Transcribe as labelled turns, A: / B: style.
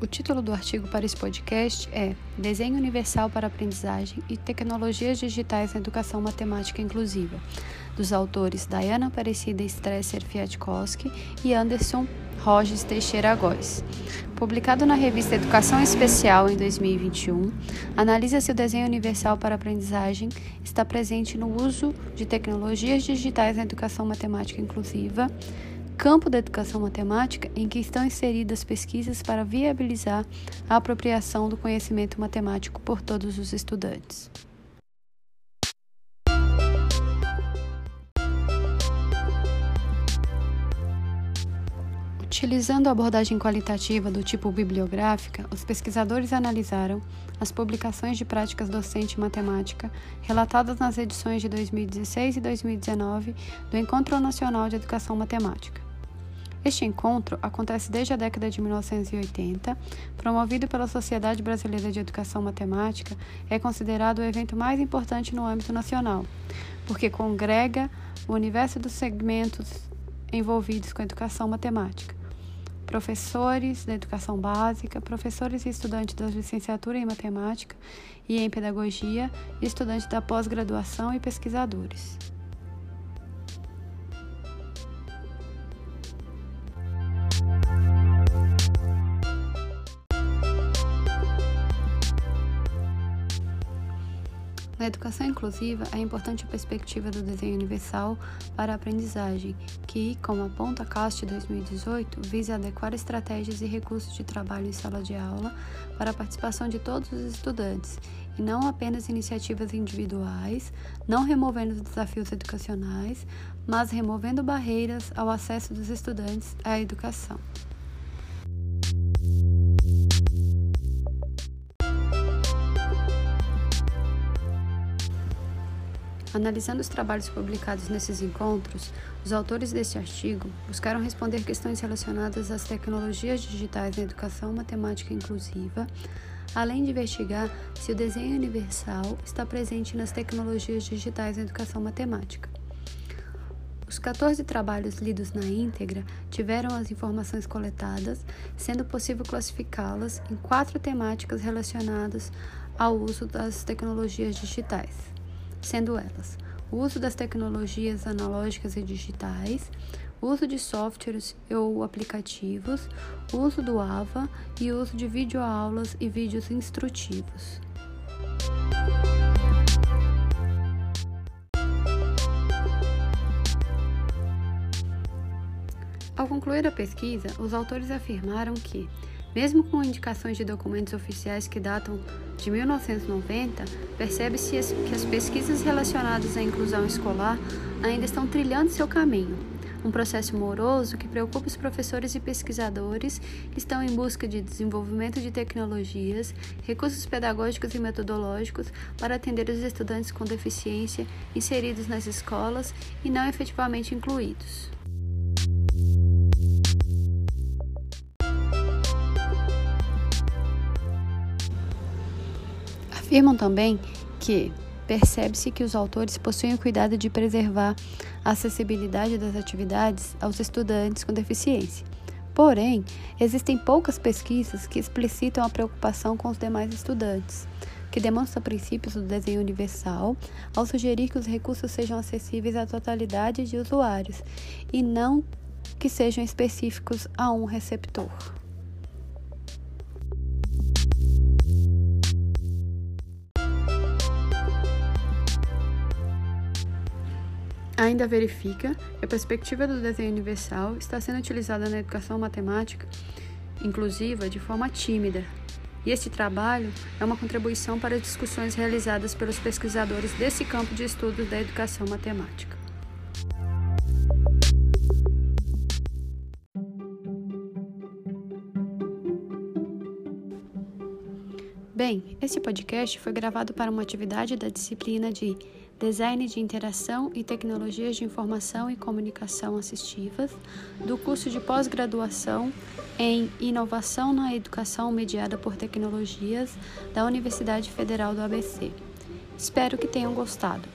A: O título do artigo para esse podcast é Desenho Universal para Aprendizagem e Tecnologias Digitais na Educação Matemática Inclusiva, dos autores Diana Aparecida Stresser Fiatkowski e Anderson Roges Teixeira Góes. Publicado na revista Educação Especial em 2021, analisa se o desenho universal para aprendizagem está presente no uso de tecnologias digitais na educação matemática inclusiva campo da educação matemática em que estão inseridas pesquisas para viabilizar a apropriação do conhecimento matemático por todos os estudantes. Utilizando a abordagem qualitativa do tipo bibliográfica, os pesquisadores analisaram as publicações de práticas docente matemática relatadas nas edições de 2016 e 2019 do Encontro Nacional de Educação Matemática. Este encontro acontece desde a década de 1980, promovido pela Sociedade Brasileira de Educação Matemática, é considerado o evento mais importante no âmbito nacional, porque congrega o universo dos segmentos envolvidos com a educação matemática. Professores da educação básica, professores e estudantes da licenciatura em matemática e em pedagogia, estudantes da pós-graduação e pesquisadores. Na educação inclusiva, é importante a perspectiva do desenho universal para a aprendizagem, que, como aponta a CAST 2018, visa adequar estratégias e recursos de trabalho em sala de aula para a participação de todos os estudantes, e não apenas iniciativas individuais, não removendo os desafios educacionais, mas removendo barreiras ao acesso dos estudantes à educação. Analisando os trabalhos publicados nesses encontros, os autores deste artigo buscaram responder questões relacionadas às tecnologias digitais na educação matemática inclusiva, além de investigar se o desenho universal está presente nas tecnologias digitais na educação matemática. Os 14 trabalhos lidos na íntegra tiveram as informações coletadas, sendo possível classificá-las em quatro temáticas relacionadas ao uso das tecnologias digitais sendo elas o uso das tecnologias analógicas e digitais, uso de softwares ou aplicativos, uso do AVA e uso de videoaulas e vídeos instrutivos. Ao concluir a pesquisa, os autores afirmaram que mesmo com indicações de documentos oficiais que datam de 1990, percebe-se que as pesquisas relacionadas à inclusão escolar ainda estão trilhando seu caminho. Um processo moroso que preocupa os professores e pesquisadores que estão em busca de desenvolvimento de tecnologias, recursos pedagógicos e metodológicos para atender os estudantes com deficiência inseridos nas escolas e não efetivamente incluídos. Afirmam também que percebe-se que os autores possuem o cuidado de preservar a acessibilidade das atividades aos estudantes com deficiência. Porém, existem poucas pesquisas que explicitam a preocupação com os demais estudantes, que demonstram princípios do desenho universal ao sugerir que os recursos sejam acessíveis à totalidade de usuários e não que sejam específicos a um receptor. Ainda verifica que a perspectiva do desenho universal está sendo utilizada na educação matemática inclusiva de forma tímida, e este trabalho é uma contribuição para as discussões realizadas pelos pesquisadores desse campo de estudos da educação matemática. Bem, esse podcast foi gravado para uma atividade da disciplina de Design de Interação e Tecnologias de Informação e Comunicação Assistivas, do curso de pós-graduação em Inovação na Educação Mediada por Tecnologias da Universidade Federal do ABC. Espero que tenham gostado.